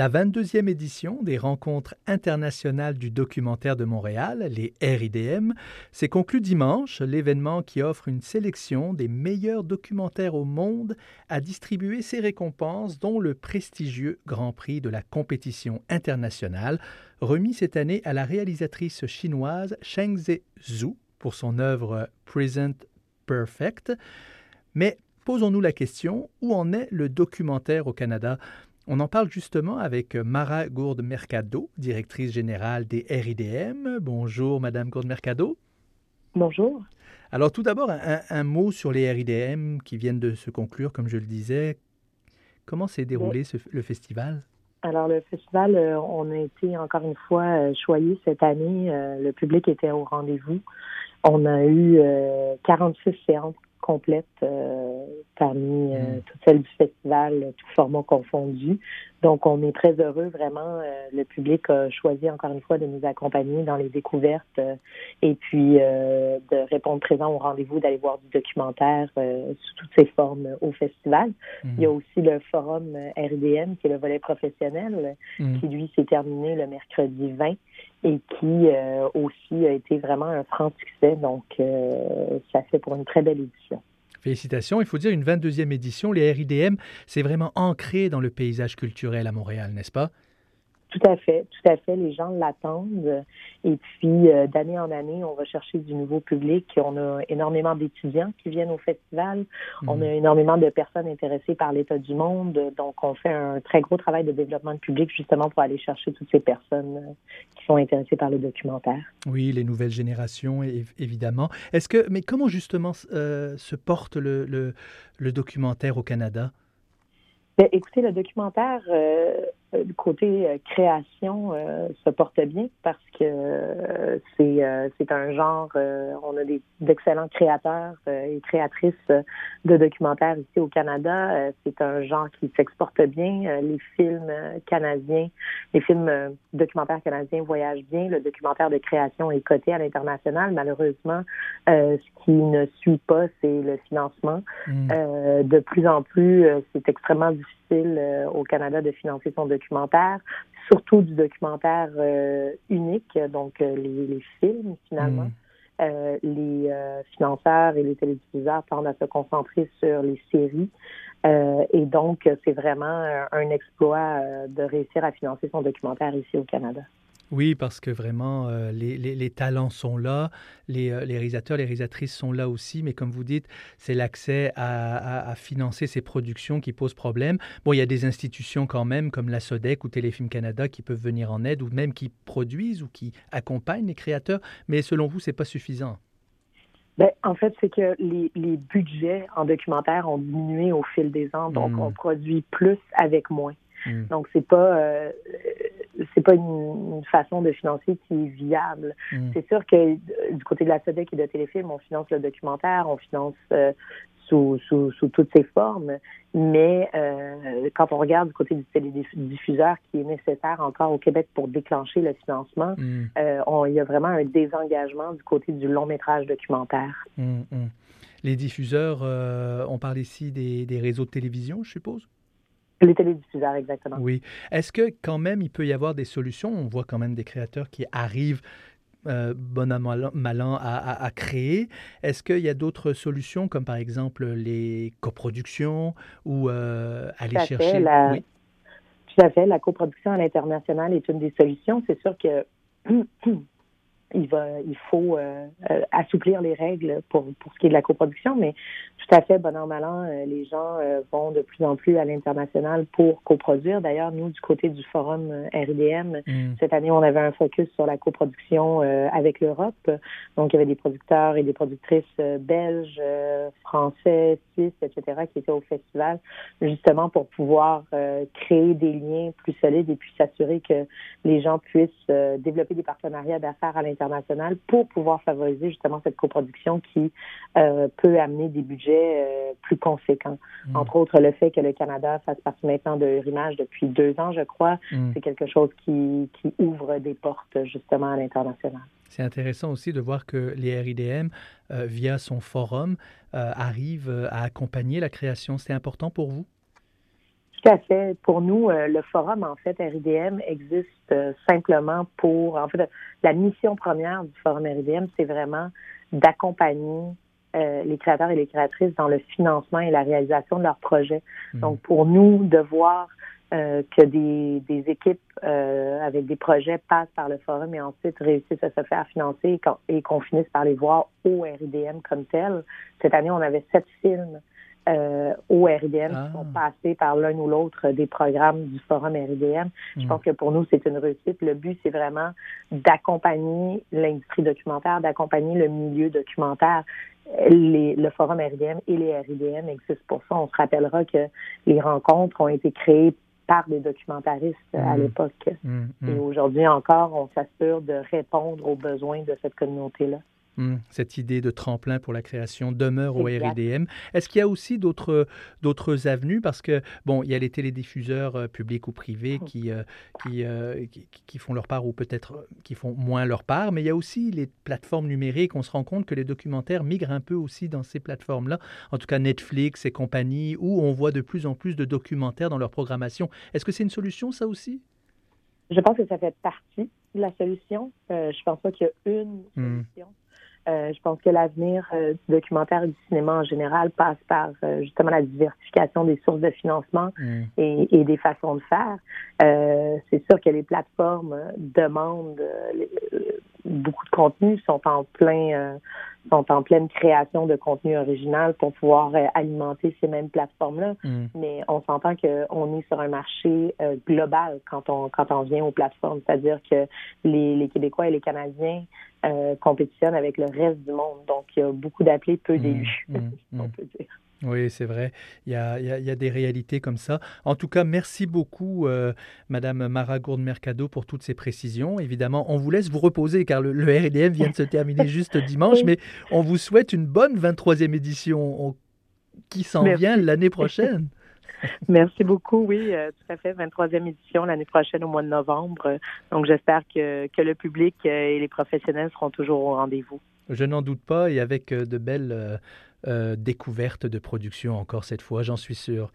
La 22e édition des Rencontres internationales du documentaire de Montréal, les RIDM, s'est conclue dimanche, l'événement qui offre une sélection des meilleurs documentaires au monde a distribué ses récompenses, dont le prestigieux Grand Prix de la compétition internationale, remis cette année à la réalisatrice chinoise Sheng Zhu pour son œuvre Present Perfect. Mais posons-nous la question, où en est le documentaire au Canada? On en parle justement avec Mara Gourde-Mercado, directrice générale des RIDM. Bonjour, Madame Gourde-Mercado. Bonjour. Alors, tout d'abord, un, mot sur les RIDM qui viennent de se conclure, comme je le disais. Comment s'est déroulé le festival? Alors, le festival, euh, on a été encore une fois euh, choyé cette année. Euh, le public était au rendez-vous. On a eu 46 séances complète euh, parmi euh, mm. toutes celles du festival, tout format confondu. Donc, on est très heureux, vraiment. Euh, le public a choisi encore une fois de nous accompagner dans les découvertes et puis de répondre présent au rendez-vous, d'aller voir du documentaire sous toutes ses formes au festival. Mm. Il y a aussi le forum RDM, qui est le volet professionnel, mm. qui lui s'est terminé le mercredi 20 et qui aussi a été vraiment un franc succès. Donc, ça fait pour une très belle édition. Félicitations. Il faut dire une 22e édition. Les RIDM, c'est vraiment ancré dans le paysage culturel à Montréal, n'est-ce pas? Tout à fait, tout à fait. Les gens l'attendent. Et puis, euh, d'année en année, on va chercher du nouveau public. On a énormément d'étudiants qui viennent au festival. On mhm. a énormément de personnes intéressées par l'état du monde. Donc, on fait un très gros travail de développement de public justement pour aller chercher toutes ces personnes euh, qui sont intéressées par le documentaire. Oui, les nouvelles générations, évidemment. Est-ce que, mais comment justement euh, se porte le, le, documentaire au Canada? Ben, écoutez, le documentaire, euh, le côté euh, création euh, se porte bien parce que c'est c'est un genre on a des d'excellents créateurs et créatrices de documentaires ici au Canada. C'est un genre qui s'exporte bien. Les films canadiens les films documentaires canadiens voyagent bien. Le documentaire de création est coté à l'international. Malheureusement ce qui ne suit pas c'est le financement. Mm. de plus en plus c'est extrêmement difficile au Canada de financer son documentaire documentaire, surtout du documentaire euh, unique, donc euh, les, films finalement. Mm. Euh, les financeurs et les téléviseurs tendent à se concentrer sur les séries. et donc, c'est vraiment un exploit de réussir à financer son documentaire ici au Canada. Oui, parce que vraiment, euh, les, les, talents sont là, les, euh, les, réalisateurs, les réalisatrices sont là aussi, mais comme vous dites, c'est l'accès à, à, financer ces productions qui pose problème. Bon, il y a des institutions quand même, comme la SODEC ou Téléfilm Canada, qui peuvent venir en aide, ou même qui produisent ou qui accompagnent les créateurs, mais selon vous, c'est pas suffisant? Ben, en fait, c'est que les, les, budgets en documentaire ont diminué au fil des ans, donc hmm. on produit plus avec moins. Hmm. Donc, c'est pas... Euh, c'est pas une, façon de financer qui est viable. Mm. C'est sûr que du côté de la SODEC et de Téléfilm, on finance le documentaire, on finance euh, sous, sous, sous, toutes ses formes, mais euh, quand on regarde du côté du télédiffuseur qui est nécessaire encore au Québec pour déclencher le financement, mm. euh, il y a vraiment un désengagement du côté du long métrage documentaire. Mm, Les diffuseurs, on parle ici des, des réseaux de télévision, je suppose? Les télédiffuseurs, exactement. Oui. Est-ce que quand même, il peut y avoir des solutions? On voit quand même des créateurs qui arrivent euh, bon à mal, à, créer. Est-ce qu'il y a d'autres solutions, comme par exemple les coproductions ou euh, aller chercher... la... Oui. Tout à fait. La coproduction à l'international est une des solutions. C'est sûr que il va, il faut euh, euh, assouplir les règles pour, pour ce qui est de la coproduction, mais tout à fait, bon an, mal an, euh, les gens vont de plus en plus à l'international pour coproduire. D'ailleurs, nous, du côté du forum RIDM, mm. cette année, on avait un focus sur la coproduction avec l'Europe. Donc, il y avait des producteurs et des productrices belges, français, suisses, etc., qui étaient au festival, justement pour pouvoir créer des liens plus solides et puis s'assurer que les gens puissent développer des partenariats d'affaires à l'international pour pouvoir favoriser justement cette coproduction qui euh, peut amener des budgets euh, plus conséquents. Mm. Entre autres, le fait que le Canada fasse partie maintenant de Rimage depuis deux ans, je crois, mm. c'est quelque chose qui, qui ouvre des portes justement à l'international. C'est intéressant aussi de voir que les RIDM, euh, via son forum, arrivent à accompagner la création. C'est important pour vous? Tout à fait. Pour nous, euh, le forum, en fait, RIDM existe euh, simplement pour, en fait, la mission première du forum RIDM, c'est vraiment d'accompagner euh, les créateurs et les créatrices dans le financement et la réalisation de leurs projets. Mmh. Donc, pour nous, de voir que des, des équipes avec des projets passent par le forum et ensuite réussissent à se faire financer et qu'on finisse par les voir au RIDM comme tel. Cette année, on avait sept films euh, au RIDM qui sont ah. passés par l'un ou l'autre des programmes du Forum RIDM. Je pense que pour nous, c'est une réussite. Le but, c'est vraiment d'accompagner l'industrie documentaire, d'accompagner le milieu documentaire. Les, le Forum RIDM et les RIDM existent pour ça. On se rappellera que les rencontres ont été créées par des documentaristes à hmm. l'époque. Hmm. Et aujourd'hui encore, on s'assure de répondre aux besoins de cette communauté-là. Hmm, cette idée de tremplin pour la création demeure au RIDM. Est-ce qu'il y a aussi d'autres, d'autres avenues? Parce que, bon, il y a les télédiffuseurs euh, publics ou privés oh. euh, euh, qui, qui, font leur part ou peut-être qui font moins leur part, mais il y a aussi les plateformes numériques. On se rend compte que les documentaires migrent un peu aussi dans ces plateformes-là, en tout cas Netflix et compagnie, où on voit de plus en plus de documentaires dans leur programmation. Est-ce que c'est une solution, ça aussi? Je pense que ça fait partie de la solution. je pense pas qu'il y a une hmm. solution. Euh, je pense que l'avenir euh, du documentaire et du cinéma en général passe par euh, justement la diversification des sources de financement mm. et, des façons de faire. c'est sûr que les plateformes demandent beaucoup de contenu, sont en plein sont en pleine création de contenu original pour pouvoir alimenter ces mêmes plateformes-là. Mm. Mais on s'entend qu'on est sur un marché global quand on quand on vient aux plateformes, c'est-à-dire que les, les Québécois et les Canadiens euh, compétitionne avec le reste du monde. Donc, il y a beaucoup d'appelés, peu mmh, d'élus, mmh, on peut dire. Oui, c'est vrai. Il y, a, il, y a, des réalités comme ça. En tout cas, merci beaucoup, euh, Madame Mara Gourde-Mercado, pour toutes ces précisions. Évidemment, on vous laisse vous reposer car le, le RDM vient de se terminer juste dimanche, mais on vous souhaite une bonne 23e édition qui s'en vient l'année prochaine. Merci beaucoup. Oui, euh, tout à fait. 23e édition l'année prochaine au mois de novembre. Donc, j'espère que, que le public euh, et les professionnels seront toujours au rendez-vous. Je n'en doute pas et avec euh, de belles découvertes de production encore cette fois, j'en suis sûr.